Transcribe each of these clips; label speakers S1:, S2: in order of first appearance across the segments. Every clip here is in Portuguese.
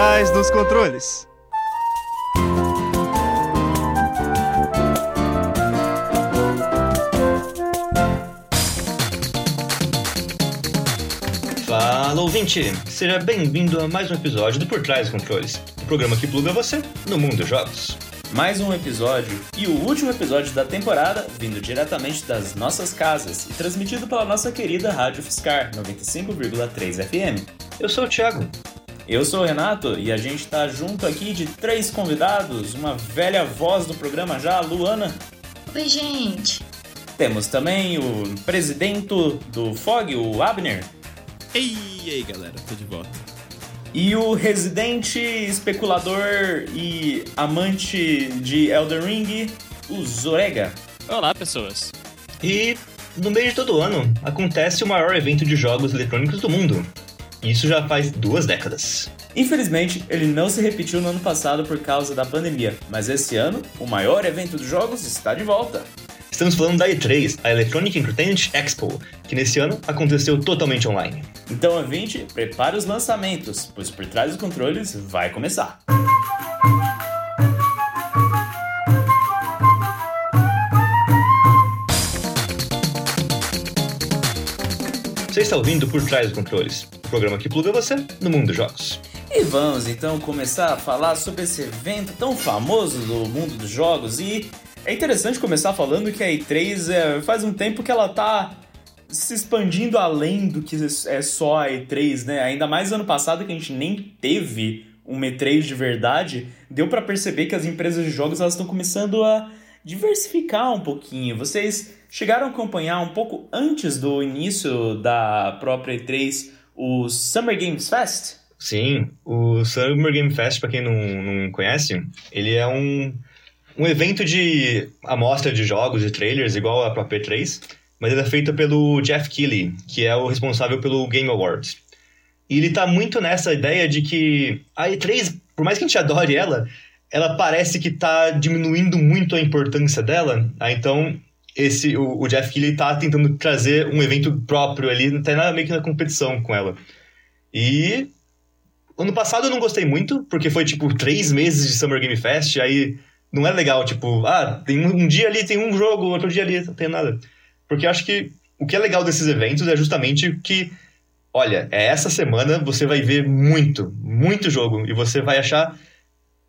S1: trás dos controles.
S2: Fala ouvinte, seja bem-vindo a mais um episódio do Por Trás dos Controles, o programa que pluga você no mundo dos jogos.
S3: Mais um episódio e o último episódio da temporada, vindo diretamente das nossas casas e transmitido pela nossa querida Rádio Fiscar 95,3 FM.
S2: Eu sou o Thiago.
S3: Eu sou o Renato e a gente tá junto aqui de três convidados, uma velha voz do programa já, Luana.
S4: Oi, gente.
S3: Temos também o presidente do FOG, o Abner.
S5: Ei, e aí galera, tô de volta.
S3: E o residente especulador e amante de Elden Ring, o Zorega.
S6: Olá, pessoas.
S2: E no meio de todo ano acontece o maior evento de jogos eletrônicos do mundo. Isso já faz duas décadas.
S3: Infelizmente, ele não se repetiu no ano passado por causa da pandemia, mas esse ano, o maior evento dos jogos está de volta.
S2: Estamos falando da E3, a Electronic Entertainment Expo, que nesse ano aconteceu totalmente online.
S3: Então, ouvinte, prepare os lançamentos, pois por trás dos controles vai começar.
S2: Você está ouvindo Por Trás dos Controles, o programa que pluga você no mundo dos jogos.
S3: E vamos então começar a falar sobre esse evento tão famoso do mundo dos jogos e é interessante começar falando que a E3 é, faz um tempo que ela tá se expandindo além do que é só a E3, né? Ainda mais ano passado que a gente nem teve um E3 de verdade, deu para perceber que as empresas de jogos elas estão começando a diversificar um pouquinho. Vocês chegaram a acompanhar um pouco antes do início da própria E3 o Summer Games Fest?
S2: Sim, o Summer Game Fest, para quem não, não conhece, ele é um, um evento de amostra de jogos e trailers, igual a própria E3, mas ele é feito pelo Jeff Keighley, que é o responsável pelo Game Awards. E ele tá muito nessa ideia de que a E3, por mais que a gente adore ela, ela parece que tá diminuindo muito a importância dela. Ah, então, esse o, o Jeff Keighley tá tentando trazer um evento próprio ali, tá nada meio que na competição com ela. E ano passado eu não gostei muito, porque foi tipo três meses de Summer Game Fest, aí não é legal, tipo, ah, tem um, um dia ali tem um jogo, outro dia ali não tem nada. Porque eu acho que o que é legal desses eventos é justamente que, olha, é essa semana você vai ver muito, muito jogo, e você vai achar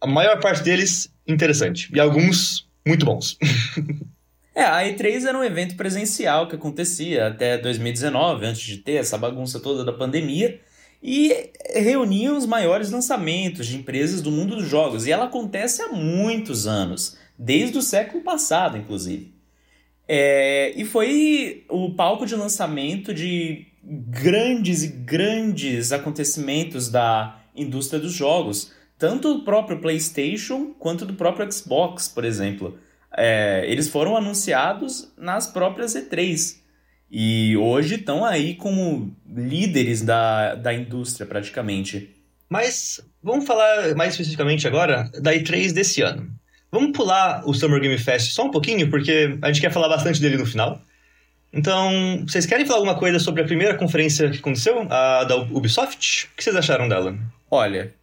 S2: a maior parte deles interessante, e alguns muito bons.
S3: É, a E3 era um evento presencial que acontecia até 2019, antes de ter essa bagunça toda da pandemia, e reunia os maiores lançamentos de empresas do mundo dos jogos. E ela acontece há muitos anos, desde o século passado, inclusive. É, e foi o palco de lançamento de grandes e grandes acontecimentos da indústria dos jogos, tanto do próprio PlayStation quanto do próprio Xbox, por exemplo. É, eles foram anunciados nas próprias E3. E hoje estão aí como líderes da, da indústria, praticamente.
S2: Mas vamos falar mais especificamente agora da E3 desse ano. Vamos pular o Summer Game Fest só um pouquinho, porque a gente quer falar bastante dele no final. Então, vocês querem falar alguma coisa sobre a primeira conferência que aconteceu, a da Ubisoft? O que vocês acharam dela?
S3: Olha,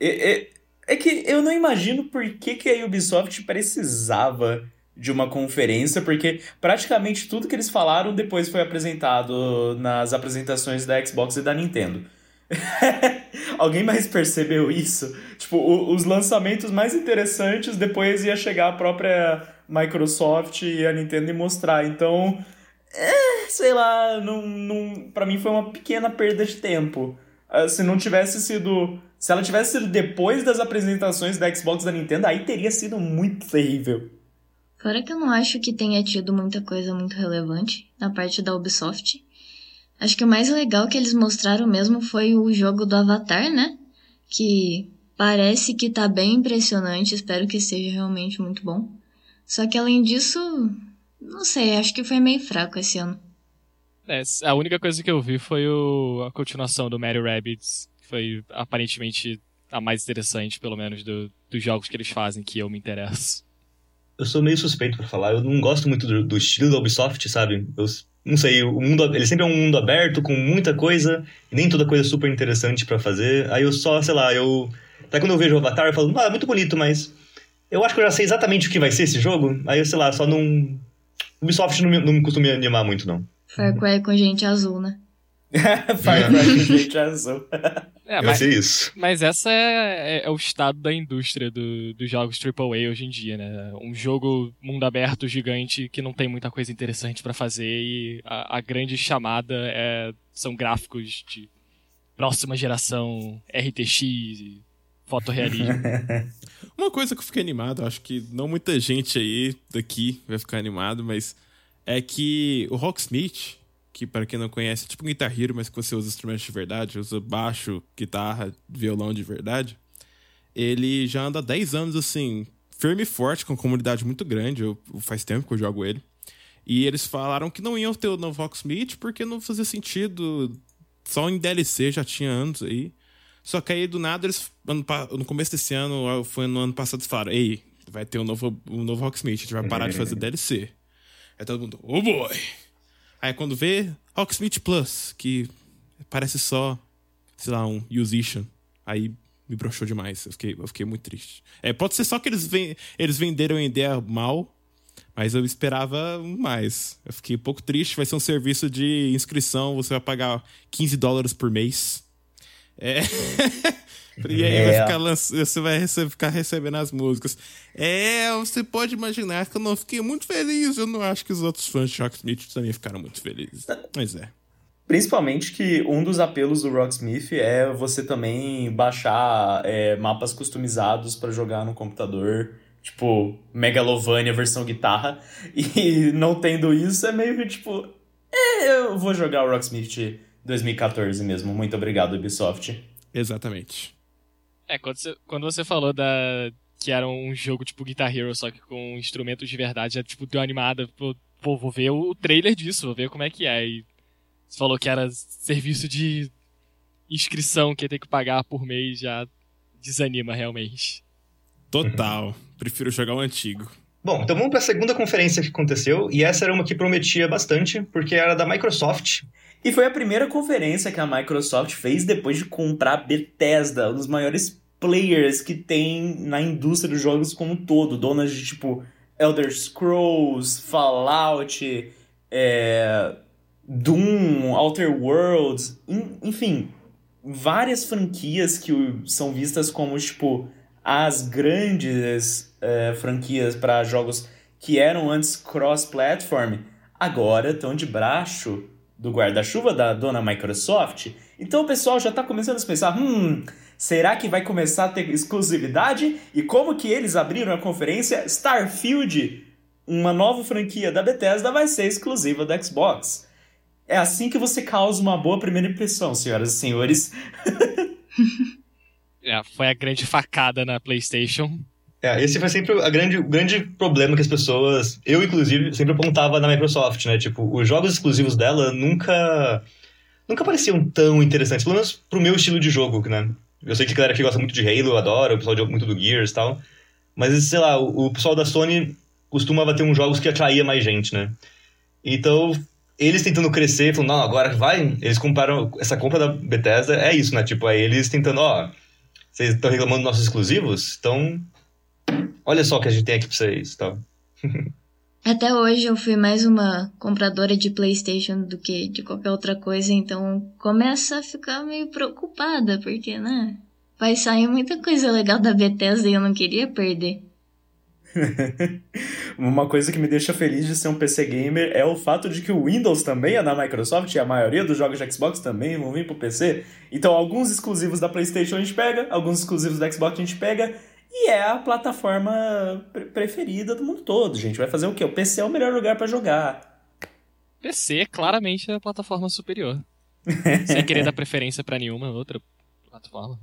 S3: é, é, é que eu não imagino por que, que a Ubisoft precisava de uma conferência, porque praticamente tudo que eles falaram depois foi apresentado nas apresentações da Xbox e da Nintendo. Alguém mais percebeu isso? Tipo, o, os lançamentos mais interessantes depois ia chegar a própria Microsoft e a Nintendo e mostrar. Então, é, sei lá, não, não, pra mim foi uma pequena perda de tempo. Uh, se não tivesse sido. Se ela tivesse sido depois das apresentações da Xbox da Nintendo, aí teria sido muito terrível.
S4: Fora que eu não acho que tenha tido muita coisa muito relevante na parte da Ubisoft. Acho que o mais legal que eles mostraram mesmo foi o jogo do Avatar, né? Que parece que tá bem impressionante, espero que seja realmente muito bom. Só que além disso, não sei, acho que foi meio fraco esse ano.
S6: É, a única coisa que eu vi foi o, a continuação do Mario Rabbids, que foi aparentemente a mais interessante, pelo menos, do, dos jogos que eles fazem, que eu me interesso.
S2: Eu sou meio suspeito para falar, eu não gosto muito do, do, estilo da Ubisoft, sabe? Eu não sei, o mundo, ele sempre é um mundo aberto, com muita coisa, e nem toda coisa super interessante para fazer. Aí eu só, sei lá, eu. Até quando eu vejo o Avatar, eu falo, ah, é muito bonito, mas. Eu acho que eu já sei exatamente o que vai ser esse jogo. Aí eu, sei lá, só não. Ubisoft não, me, não costuma me animar muito, não.
S4: Far Cry com gente azul, né?
S3: Far Cry com gente azul.
S6: É,
S2: vai
S6: mas,
S2: ser isso.
S6: mas essa é, é- é o estado da indústria do- dos jogos AAA hoje em dia, né? Um jogo mundo aberto gigante que não tem muita coisa interessante pra fazer e a, a grande chamada é, são gráficos de próxima geração, RTX, e fotorrealismo.
S5: Uma coisa que eu fiquei animado, acho que não muita gente aí daqui vai ficar animado, mas é que o Rocksmith, que para quem não conhece, é tipo um Guitar Hero, mas que você usa instrumentos de verdade, usa baixo, guitarra, violão de verdade, ele já anda há 10 anos assim, firme e forte, com uma comunidade muito grande, eu, faz tempo que eu jogo ele. E eles falaram que não iam ter o novo Rocksmith porque não fazia sentido, só em DLC já tinha anos aí. Só que aí do nada eles, no começo desse ano, foi no ano passado, eles falaram: Ei, vai ter um novo, um novo Rocksmith, a gente vai parar de fazer DLC. Aí todo mundo, oh boy! Aí quando vê, Rocksmith Plus, que parece só, sei lá, um Musician. Aí me broxou demais, eu fiquei, eu fiquei muito triste. É, pode ser só que eles, ven eles venderam a ideia mal, mas eu esperava mais. Eu fiquei um pouco triste, vai ser um serviço de inscrição, você vai pagar 15 dólares por mês. É. e aí vai
S3: É.
S5: ficar lanç- você vai rece- ficar recebendo as músicas. É, você pode imaginar que eu não fiquei muito feliz. Eu não acho que os outros fãs de Rocksmith também ficaram muito felizes. Mas é.
S3: Principalmente que um dos apelos do Rocksmith é você também baixar é, mapas customizados pra jogar no computador, tipo Megalovania versão guitarra. E não tendo isso é meio que tipo, é, eu vou jogar o Rocksmith 2014 mesmo. Muito obrigado, Ubisoft.
S5: Exatamente.
S6: É, quando você, quando você falou da que era um jogo tipo Guitar Hero, só que com instrumentos de verdade, já tipo deu animada, pô, pô, vou ver o trailer disso, vou ver como é que é. E você falou que era serviço de inscrição que ia ter que pagar por mês, já desanima realmente.
S5: Total. Prefiro jogar o antigo.
S2: Bom, então vamos para a segunda conferência que aconteceu, e essa era uma que prometia bastante, porque era da Microsoft.
S3: E foi a primeira conferência que a Microsoft fez depois de comprar Bethesda, um dos maiores players que tem na indústria dos jogos como um todo, donas de tipo Elder Scrolls, Fallout, é, Doom, Outer Worlds, en- enfim, várias franquias que são vistas como tipo as grandes é, franquias para jogos que eram antes cross-platform, agora estão debaixo do guarda-chuva da dona Microsoft. Então o pessoal já está começando a pensar, hum, será que vai começar a ter exclusividade? E como que eles abriram a conferência? Starfield, uma nova franquia da Bethesda, vai ser exclusiva da Xbox. É assim que você causa uma boa primeira impressão, senhoras e senhores.
S6: É, foi a grande facada na PlayStation.
S2: É, esse foi sempre a grande, o grande problema que as pessoas, eu inclusive, sempre apontava na Microsoft, né? Tipo, os jogos exclusivos dela nunca nunca pareciam tão interessantes, pelo menos pro meu estilo de jogo, né? Eu sei que a galera que gosta muito de Halo adora, o pessoal joga muito do Gears e tal, mas sei lá, o, pessoal da Sony costumava ter uns jogos que atraía mais gente, né? Então, eles tentando crescer, falando, não, agora vai, eles compraram, essa compra da Bethesda é isso, né? Tipo, é eles tentando, ó, vocês estão reclamando dos nossos exclusivos? Então, olha só o que a gente tem aqui pra vocês, tal.
S4: Até hoje eu fui mais uma compradora de PlayStation do que de qualquer outra coisa, então começa a ficar meio preocupada, porque, né? Vai sair muita coisa legal da Bethesda e eu não queria perder.
S3: Uma coisa que me deixa feliz de ser um PC gamer é o fato de que o Windows também é da Microsoft e a maioria dos jogos de Xbox também vão vir pro PC. Então, alguns exclusivos da PlayStation a gente pega, alguns exclusivos da Xbox a gente pega, e é a plataforma pre- preferida do mundo todo, gente. Vai fazer o quê? O PC é o melhor lugar pra jogar.
S6: PC claramente é a plataforma superior. Sem querer dar preferência pra nenhuma outra plataforma.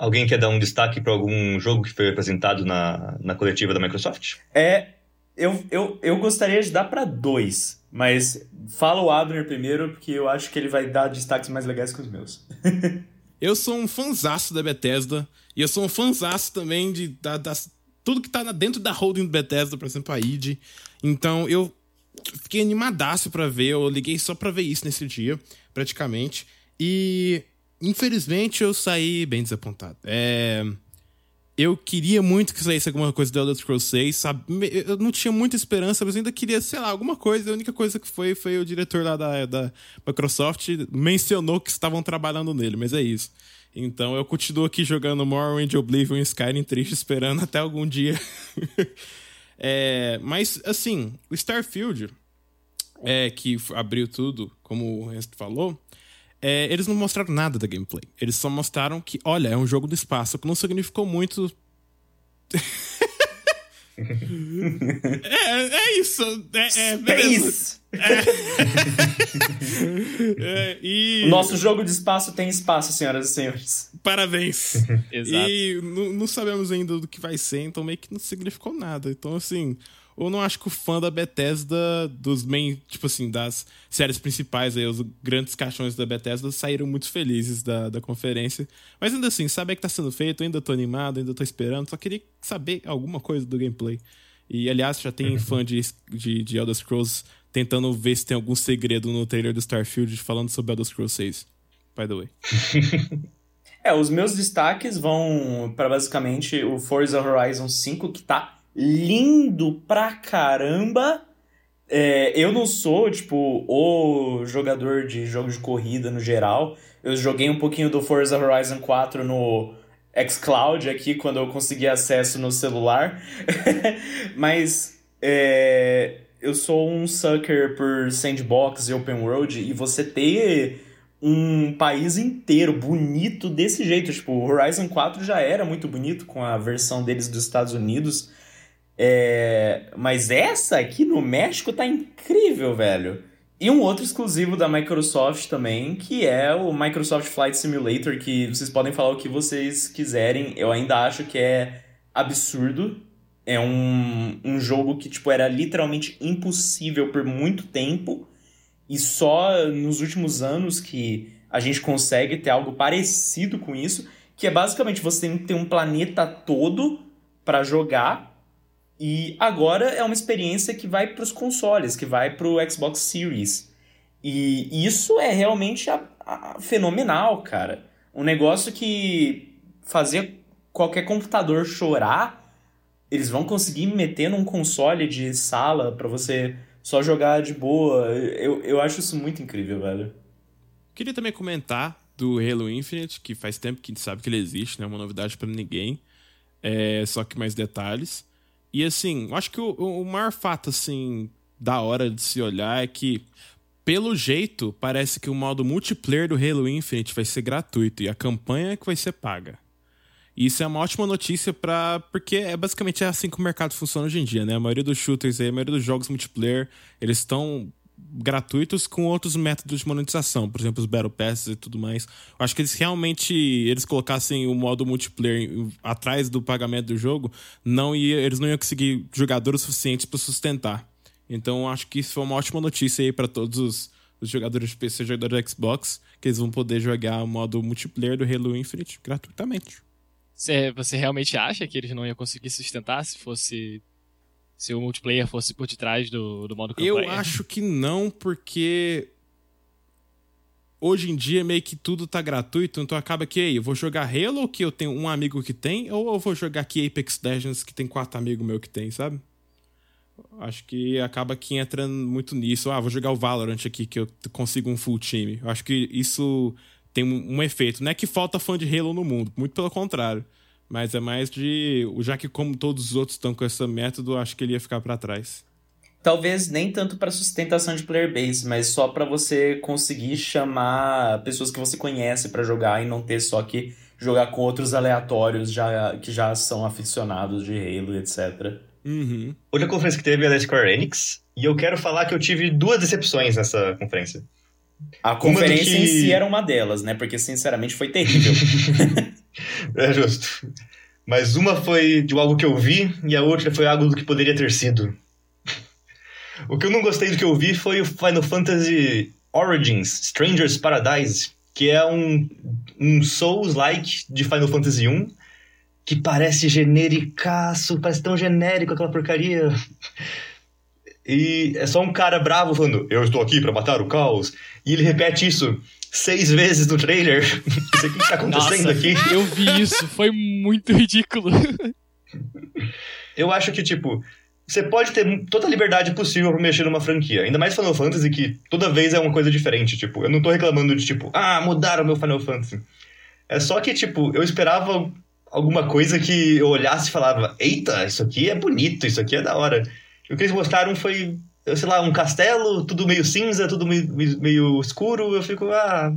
S2: Alguém quer dar um destaque pra algum jogo que foi apresentado na, na coletiva da Microsoft?
S3: É. Eu, eu, eu gostaria de dar pra dois, mas fala o Abner primeiro, porque eu acho que ele vai dar destaques mais legais que os meus.
S5: Eu sou um fanzaço da Bethesda. E eu sou um fanzaço também de da, das, tudo que tá dentro da holding do Bethesda, por exemplo, a id. Então eu fiquei animadaço pra ver. Eu liguei só pra ver isso nesse dia, praticamente. E infelizmente eu saí bem desapontado. É. Eu queria muito que saísse alguma coisa do Elder Scrolls 6, sabe? Eu não tinha muita esperança, mas ainda queria, sei lá, alguma coisa. A única coisa que foi foi o diretor lá da, da Microsoft mencionou que estavam trabalhando nele, mas é isso. Então eu continuo aqui jogando Morrowind, Oblivion e Skyrim triste, esperando até algum dia. é, mas, assim, o Starfield, é, que abriu tudo, como o resto falou, é, eles não mostraram nada da gameplay. Eles só mostraram que, olha, é um jogo do espaço, que não significou muito. é, é isso. É, é,
S3: beleza. É. é, e... O nosso jogo de espaço tem espaço, senhoras e senhores.
S5: Parabéns. Exato. E não sabemos ainda do que vai ser, então meio que não significou nada. Então, assim, eu não acho que o fã da Bethesda, dos main, tipo assim, das séries principais aí, os grandes caixões da Bethesda, saíram muito felizes da, da conferência. Mas ainda assim, saber que tá sendo feito, ainda tô animado, ainda tô esperando, só queria saber alguma coisa do gameplay. E aliás, já tem fã de, de, de Elder Scrolls tentando ver se tem algum segredo no trailer do Starfield falando sobre Elder Scrolls 6. By the way.
S3: é, os meus destaques vão para basicamente o Forza Horizon 5, que tá lindo pra caramba. É, eu não sou, tipo, o jogador de jogos de corrida no geral. Eu joguei um pouquinho do Forza Horizon 4 no xCloud aqui, quando eu consegui acesso no celular. Mas é, eu sou um sucker por sandbox e open world, e você ter um país inteiro bonito desse jeito. Tipo, o Horizon 4 já era muito bonito com a versão deles dos Estados Unidos. É... Mas essa aqui no México tá incrível, velho. E um outro exclusivo da Microsoft também, que é o Microsoft Flight Simulator, que vocês podem falar o que vocês quiserem. Eu ainda acho que é absurdo. É um, um jogo que, tipo, era literalmente impossível por muito tempo. E só nos últimos anos que a gente consegue ter algo parecido com isso. Que é basicamente você tem um planeta todo para jogar e agora é uma experiência que vai para os consoles, que vai para o Xbox Series. E isso é realmente a, a, fenomenal, cara. Um negócio que fazia qualquer computador chorar, eles vão conseguir meter num console de sala para você só jogar de boa. Eu, eu acho isso muito incrível, velho.
S5: Queria também comentar do Halo Infinite, que faz tempo que a gente sabe que ele existe, não é uma novidade para ninguém. É, só que mais detalhes. E assim, eu acho que o, o maior fato, assim, da hora de se olhar é que, pelo jeito, parece que o modo multiplayer do Halo Infinite vai ser gratuito e a campanha é que vai ser paga. E isso é uma ótima notícia para porque é basicamente assim que o mercado funciona hoje em dia, né? A maioria dos shooters aí, a maioria dos jogos multiplayer, eles estão gratuitos com outros métodos de monetização, por exemplo, os Battle Passes e tudo mais. Eu acho que eles realmente eles colocassem o modo multiplayer atrás do pagamento do jogo, não ia, eles não iam conseguir jogadores suficientes para sustentar. Então, acho que isso foi uma ótima notícia aí para todos os, os, jogadores de PC, jogadores de Xbox, que eles vão poder jogar o modo multiplayer do Halo Infinite gratuitamente.
S6: Você, você realmente acha que eles não iam conseguir sustentar se fosse se o multiplayer fosse por detrás do, do modo campanha?
S5: Eu acho que não, porque hoje em dia meio que tudo tá gratuito, então acaba que aí, eu vou jogar Halo que eu tenho um amigo que tem, ou eu vou jogar aqui Apex Legends que tem quatro amigos meus que tem, sabe? Acho que acaba que entra muito nisso. Ah, vou jogar o Valorant aqui que eu consigo um full time. Acho que isso tem um, um efeito. Não é que falta fã de Halo no mundo, muito pelo contrário. Mas é mais de. Já que, como todos os outros estão com esse método, acho que ele ia ficar para trás.
S3: Talvez nem tanto para sustentação de player base, mas só para você conseguir chamar pessoas que você conhece para jogar e não ter só que jogar com outros aleatórios já, que já são aficionados de Halo, etc.
S2: Uhum. Outra conferência que teve é da Square Enix, e eu quero falar que eu tive duas decepções nessa conferência.
S3: A conferência que... em si era uma delas, né? Porque, sinceramente, foi terrível.
S2: é justo. Mas uma foi de algo que eu vi e a outra foi algo do que poderia ter sido. O que eu não gostei do que eu vi foi o Final Fantasy Origins Stranger's Paradise, que é um, um Souls-like de Final Fantasy 1, que parece genericaço, parece tão genérico aquela porcaria. e é só um cara bravo falando: Eu estou aqui para matar o caos. E ele repete isso seis vezes no trailer. Não sei o que está acontecendo
S6: Nossa,
S2: aqui.
S6: eu vi isso, foi muito ridículo.
S2: Eu acho que, tipo, você pode ter toda a liberdade possível pra mexer numa franquia. Ainda mais Final Fantasy, que toda vez é uma coisa diferente. Tipo, eu não tô reclamando de, tipo, ah, mudaram meu Final Fantasy. É só que, tipo, eu esperava alguma coisa que eu olhasse e falava, eita, isso aqui é bonito, isso aqui é da hora. E o que eles mostraram foi, sei lá, um castelo, tudo meio cinza, tudo meio, meio escuro. Eu fico, ah,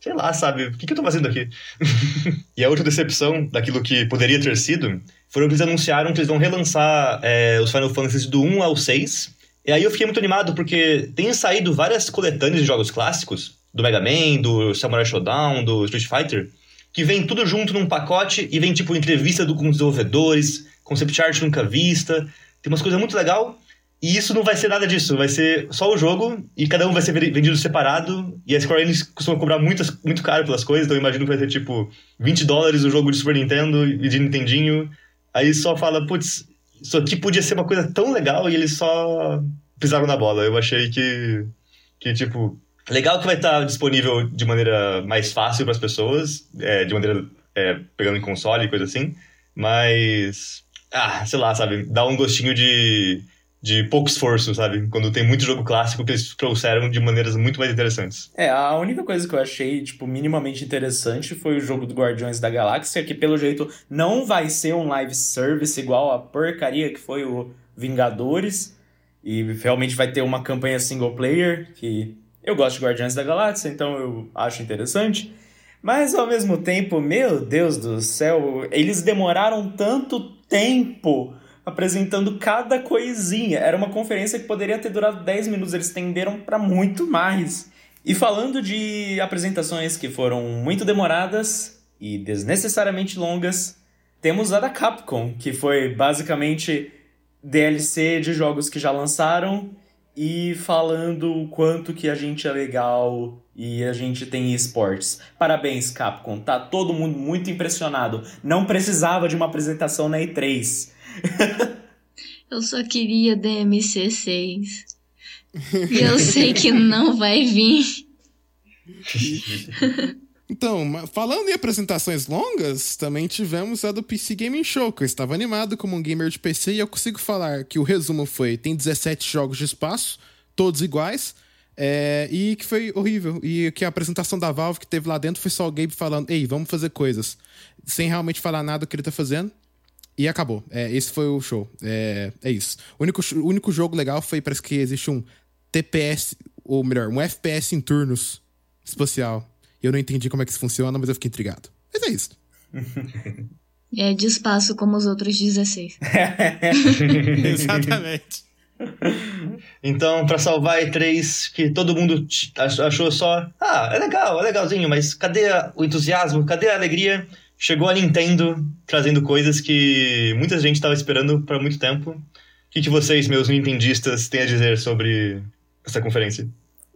S2: sei lá, sabe, o que, que eu tô fazendo aqui? e a outra decepção daquilo que poderia ter sido foram que eles anunciaram que eles vão relançar é, os Final Fantasy do 1 ao 6. E aí eu fiquei muito animado, porque tem saído várias coletâneas de jogos clássicos, do Mega Man, do Samurai Shodown, do Street Fighter, que vem tudo junto num pacote e vem tipo entrevista do, com desenvolvedores, concept art nunca vista, tem umas coisas muito legal. E isso não vai ser nada disso, vai ser só o jogo e cada um vai ser vendido separado. E a Square Enix costuma cobrar muito, muito caro pelas coisas, então eu imagino que vai ser tipo 20 dólares o jogo de Super Nintendo e de Nintendinho. Aí só fala, putz, isso aqui podia ser uma coisa tão legal e eles só pisaram na bola. Eu achei que, que tipo, legal que vai estar disponível de maneira mais fácil para as pessoas, é, de maneira é, pegando em console e coisa assim, mas, ah, sei lá, sabe, dá um gostinho de, de pouco esforço, sabe? Quando tem muito jogo clássico que eles trouxeram de maneiras muito mais interessantes.
S3: É, a única coisa que eu achei, tipo, minimamente interessante foi o jogo do Guardiões da Galáxia, que pelo jeito não vai ser um live service igual a porcaria que foi o Vingadores, e realmente vai ter uma campanha single player, que eu gosto de Guardiões da Galáxia, então eu acho interessante. Mas ao mesmo tempo, meu Deus do céu, eles demoraram tanto tempo apresentando cada coisinha. Era uma conferência que poderia ter durado 10 minutos, eles tenderam para muito mais. E falando de apresentações que foram muito demoradas e desnecessariamente longas, temos a da Capcom, que foi basicamente DLC de jogos que já lançaram e falando o quanto que a gente é legal e a gente tem esportes. Parabéns, Capcom. Tá todo mundo muito impressionado. Não precisava de uma apresentação na E3.
S4: Eu só queria DMC6. e eu sei que não vai vir.
S5: Então, falando em apresentações longas, também tivemos a do PC Gaming Show, que eu estava animado como um gamer de PC e eu consigo falar que o resumo foi: tem 17 jogos de espaço, todos iguais, é, e que foi horrível. E que a apresentação da Valve que teve lá dentro foi só o Gabe falando: ei, vamos fazer coisas, sem realmente falar nada do que ele tá fazendo. E acabou. É, esse foi o show. É, é isso. O único, o único jogo legal foi: parece que existe um TPS, ou melhor, um FPS em turnos espacial. Eu não entendi como é que isso funciona, mas eu fiquei intrigado. Mas é isso.
S4: É de espaço como os outros 16.
S5: Exatamente.
S2: Então, pra salvar a E3, que todo mundo achou só, ah, é legal, é legalzinho, mas cadê o entusiasmo, cadê a alegria? Chegou a Nintendo trazendo coisas que muita gente estava esperando por muito tempo. O que, que vocês, meus nintendistas, têm a dizer sobre essa conferência?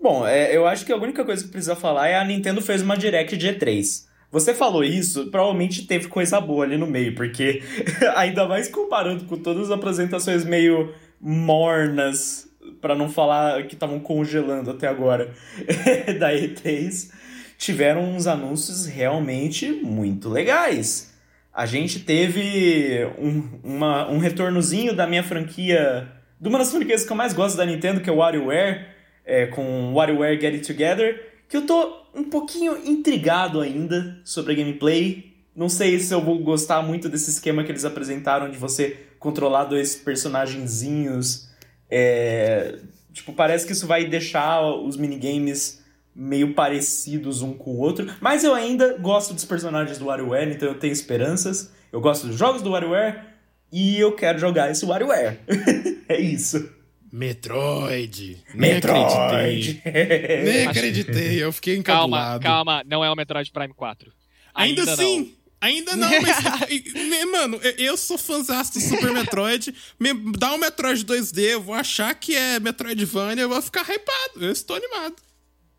S3: Bom, é, eu acho que a única coisa que precisa falar é a Nintendo fez uma Direct de E3. Você falou isso, provavelmente teve coisa boa ali no meio, porque ainda mais comparando com todas as apresentações meio mornas, para não falar que estavam congelando até agora, da E3, tiveram uns anúncios realmente muito legais. A gente teve um, uma, um retornozinho da minha franquia, de uma das franquias que eu mais gosto da Nintendo, que é o WarioWare, é, com WarioWare Get It Together, que eu tô um pouquinho intrigado ainda sobre a gameplay. Não sei se eu vou gostar muito desse esquema que eles apresentaram de você controlar dois personagenzinhos. É, tipo, parece que isso vai deixar os minigames meio parecidos um com o outro. Mas eu ainda gosto dos personagens do WarioWare, então eu tenho esperanças. Eu gosto dos jogos do WarioWare e eu quero jogar esse WarioWare. é isso.
S5: Metroid.
S3: Metroid.
S5: Nem acreditei. Nem acreditei. Eu fiquei encabulado.
S6: Calma, calma. Não é o Metroid Prime 4.
S5: Ainda,
S6: Ainda
S5: assim.
S6: não.
S5: Ainda não, mas. mano, eu sou fãzão do Super Metroid. Me dá um Metroid 2D, eu vou achar que é Metroidvania, eu vou ficar hypado. Eu estou animado.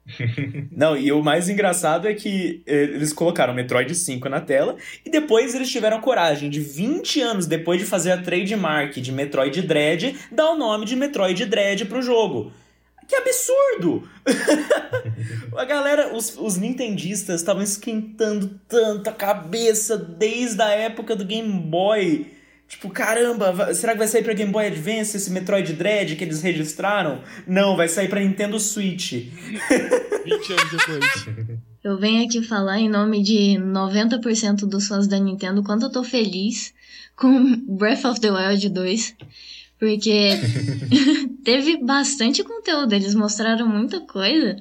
S3: Não, e o mais engraçado é que eh, eles colocaram Metroid 5 na tela e depois eles tiveram coragem de 20 anos depois de fazer a trademark de Metroid Dread, dar o nome de Metroid Dread pro jogo. Que absurdo! a galera, os, os nintendistas estavam esquentando tanto a cabeça desde a época do Game Boy. Tipo, caramba, será que vai sair pra Game Boy Advance esse Metroid Dread que eles registraram? Não, vai sair pra Nintendo Switch. 20
S6: anos depois.
S4: Eu venho aqui falar em nome de 90% dos fãs da Nintendo quanto eu tô feliz com Breath of the Wild 2. Porque teve bastante conteúdo, eles mostraram muita coisa.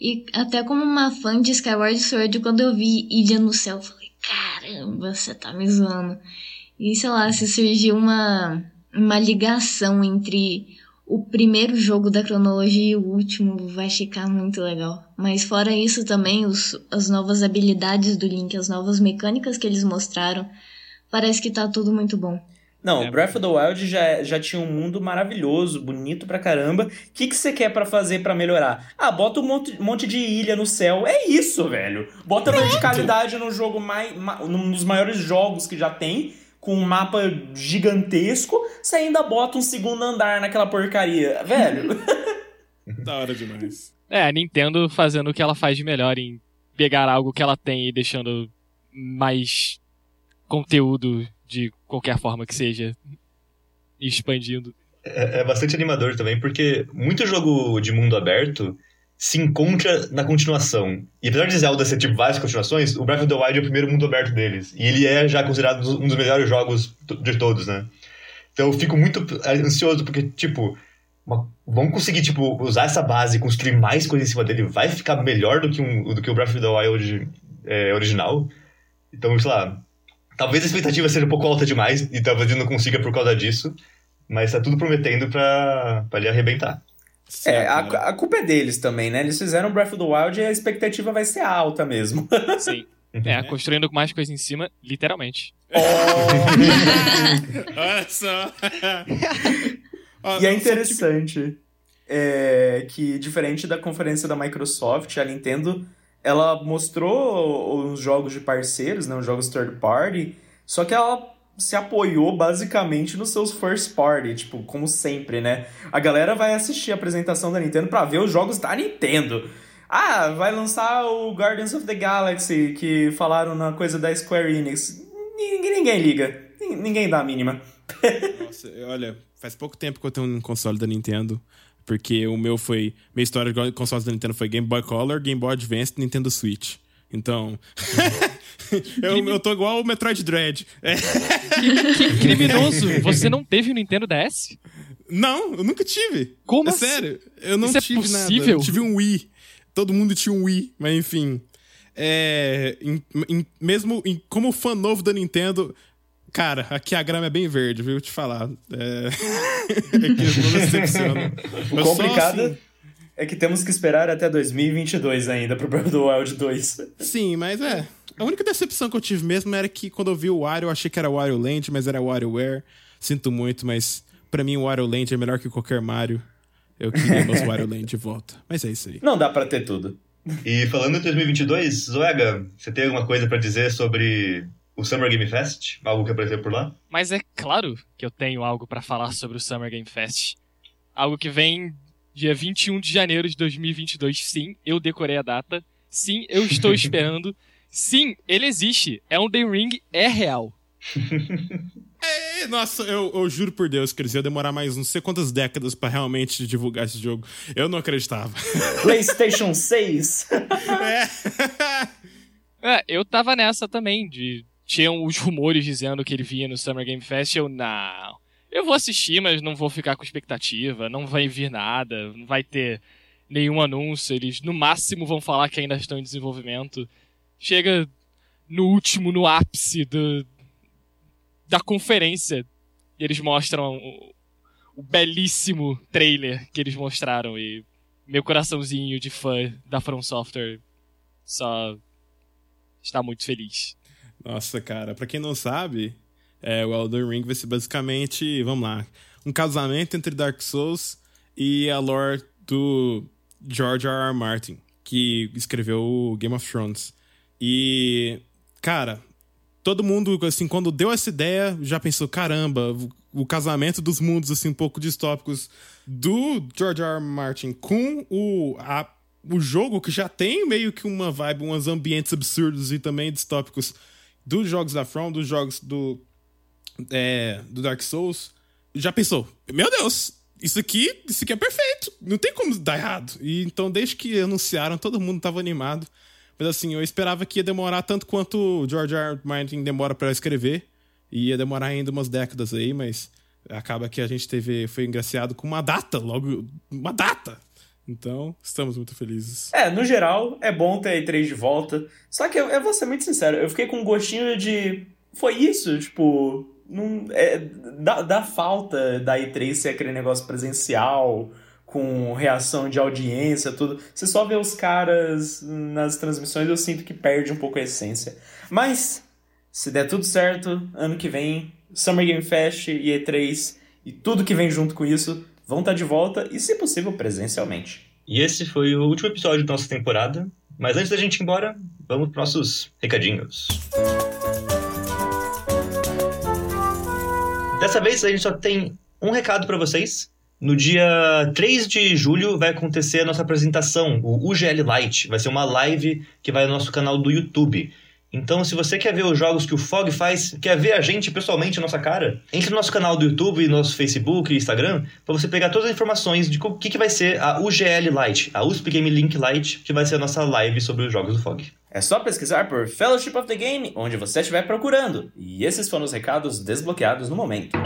S4: E até como uma fã de Skyward Sword, quando eu vi Ilha no Céu, eu falei, caramba, você tá me zoando. E sei lá, se surgiu uma, uma ligação entre o primeiro jogo da cronologia e o último, vai ficar muito legal. Mas fora isso também, os, as novas habilidades do Link, as novas mecânicas que eles mostraram, parece que tá tudo muito bom.
S3: Não, é. Breath of the Wild já, já tinha um mundo maravilhoso, bonito pra caramba. O que, que você quer para fazer para melhorar? Ah, bota um monte, monte de ilha no céu. É isso, velho. Bota Pronto. verticalidade no jogo mais. num dos maiores jogos que já tem. Com um mapa gigantesco. Você ainda bota um segundo andar naquela porcaria. Velho.
S5: da hora demais.
S6: É, a Nintendo fazendo o que ela faz de melhor em pegar algo que ela tem e deixando mais conteúdo de qualquer forma que seja, expandindo.
S2: É, é, bastante animador também, porque muito jogo de mundo aberto se encontra na continuação. E apesar de Zelda ser tipo várias continuações, o Breath of the Wild é o primeiro mundo aberto deles. E ele é já considerado um dos melhores jogos de todos, né? Então eu fico muito ansioso, porque, tipo, uma, vão conseguir, tipo, usar essa base construir mais coisas em cima dele. Vai ficar melhor do que, um, do que o Breath of the Wild é, original. Então, sei lá, Talvez a expectativa seja um pouco alta demais e talvez ele não consiga por causa disso, mas tá tudo prometendo pra, pra ele arrebentar.
S3: É, a, a culpa é deles também, né? Eles fizeram Breath of the Wild e a expectativa vai ser alta mesmo.
S6: Sim. É, construindo mais coisa em cima, literalmente.
S3: Oh. Olha só! e é interessante é, que, diferente da conferência da Microsoft, a Nintendo ela mostrou os jogos de parceiros, né, os jogos third party, só que ela se apoiou basicamente nos seus first party, tipo, como sempre, né? A galera vai assistir a apresentação da Nintendo para ver os jogos da Nintendo. Ah, vai lançar o Guardians of the Galaxy, que falaram na coisa da Square Enix. Ninguém, ninguém liga. Ninguém dá a mínima.
S5: Nossa, olha, faz pouco tempo que eu tenho um console da Nintendo. Porque o meu foi. Minha história de consoles da Nintendo foi Game Boy Color, Game Boy Advance Nintendo Switch. Então. eu, eu tô igual o Metroid Dread.
S6: É. Que, que, criminoso! Você não teve o Nintendo DS?
S5: Não, eu nunca tive.
S6: Como
S5: é
S6: assim?
S5: sério, eu não
S6: Isso é
S5: tive
S6: é
S5: nada. Eu tive um Wii. Todo mundo tinha um Wii, mas enfim. É, em, em, mesmo em, como fã novo da Nintendo, Cara, aqui a grama é bem verde, viu? Te falar. É...
S3: é o complicado assim... é que temos que esperar até 2022 ainda pro Breath of the Wild 2.
S5: Sim, mas é. A única decepção que eu tive mesmo era que quando eu vi o Wario, eu achei que era o Wario Land, mas era o WarioWare. Sinto muito, mas para mim o Wario Land é melhor que qualquer Mario. Eu queria meus Wario Land de volta. Mas é isso aí.
S3: Não dá para ter tudo.
S2: E falando em 2022, Zoega, você tem alguma coisa para dizer sobre o Summer Game Fest, algo que apareceu por lá?
S6: Mas é claro que eu tenho algo para falar sobre o Summer Game Fest. Algo que vem dia 21 de janeiro de 2022. Sim, eu decorei a data. Sim, eu estou esperando. Sim, ele existe. É um The Ring, é real.
S5: É, nossa, eu, eu, juro por Deus que eles iam demorar mais não sei quantas décadas para realmente divulgar esse jogo. Eu não acreditava.
S3: PlayStation 6!
S6: é. é, eu tava nessa também, de tinham os rumores dizendo que ele vinha no Summer Game Fest. Eu, não. Eu vou assistir, mas não vou ficar com expectativa. Não vai vir nada. Não vai ter nenhum anúncio. Eles, no máximo, vão falar que ainda estão em desenvolvimento. Chega no último, no ápice do, da conferência. E eles mostram o, o belíssimo trailer que eles mostraram. E meu coraçãozinho de fã da From Software só está muito feliz.
S5: Nossa, cara, pra quem não sabe, é, o Elden Ring vai ser basicamente, vamos lá, um casamento entre Dark Souls e a lore do George R. R. Martin. que escreveu o Game of Thrones. E, cara, todo mundo, assim, quando deu essa ideia, já pensou, caramba, o casamento dos mundos, assim, um pouco distópicos do George R. R. Martin com o, a, o jogo que já tem meio que uma vibe, uns ambientes absurdos e também distópicos dos jogos da From, dos jogos do, é, do Dark Souls, já pensou, meu Deus, isso aqui, isso aqui é perfeito, não tem como dar errado. E então, desde que anunciaram, todo mundo tava animado. Mas assim, eu esperava que ia demorar tanto quanto George R. R. Martin demora para escrever. E ia demorar ainda umas décadas aí, mas acaba que a gente teve foi engraciado com uma data, logo uma data. Então, estamos muito felizes.
S3: É, no geral, é bom ter a E3 de volta. Só que eu, eu vou ser muito sincero, eu fiquei com um gostinho de. Foi isso? Tipo. Não, é, dá, dá falta da E3 ser aquele negócio presencial, com reação de audiência, tudo. Você só vê os caras nas transmissões, eu sinto que perde um pouco a essência. Mas, se der tudo certo, ano que vem, Summer Game Fest e E3 e tudo que vem junto com isso vão estar de volta e, se possível, presencialmente.
S2: E esse foi o último episódio da nossa temporada. Mas antes da gente ir embora, vamos para nossos recadinhos. Dessa vez a gente só tem um recado para vocês. No dia 3 de julho vai acontecer a nossa apresentação, o UGL Lite. Vai ser uma live que vai no nosso canal do YouTube. Então, se você quer ver os jogos que o Fog faz, quer ver a gente pessoalmente, a nossa cara, entre no nosso canal do YouTube, nosso Facebook e Instagram, para você pegar todas as informações de o que, que vai ser a UGL Lite, a USP Game Link Lite, que vai ser a nossa live sobre os jogos do Fog.
S3: É só pesquisar por Fellowship of the Game, onde você estiver procurando. E esses foram os recados desbloqueados no momento.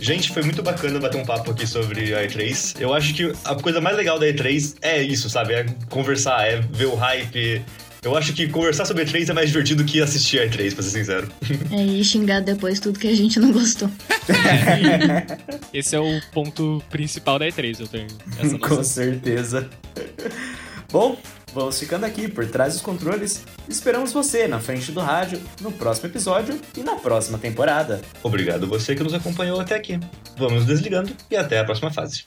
S2: Gente, foi muito bacana bater um papo aqui sobre a E3. Eu acho que a coisa mais legal da E3 é isso, sabe? É conversar, é ver o hype. Eu acho que conversar sobre a E3 é mais divertido que assistir a E3, pra ser sincero.
S4: É, e xingar depois tudo que a gente não gostou.
S6: Esse é o ponto principal da E3, eu tenho essa
S3: Com
S6: noção.
S3: certeza. Bom, vamos ficando aqui por trás dos controles. Esperamos você na frente do rádio, no próximo episódio e na próxima temporada.
S2: Obrigado você que nos acompanhou até aqui. Vamos desligando e até a próxima fase.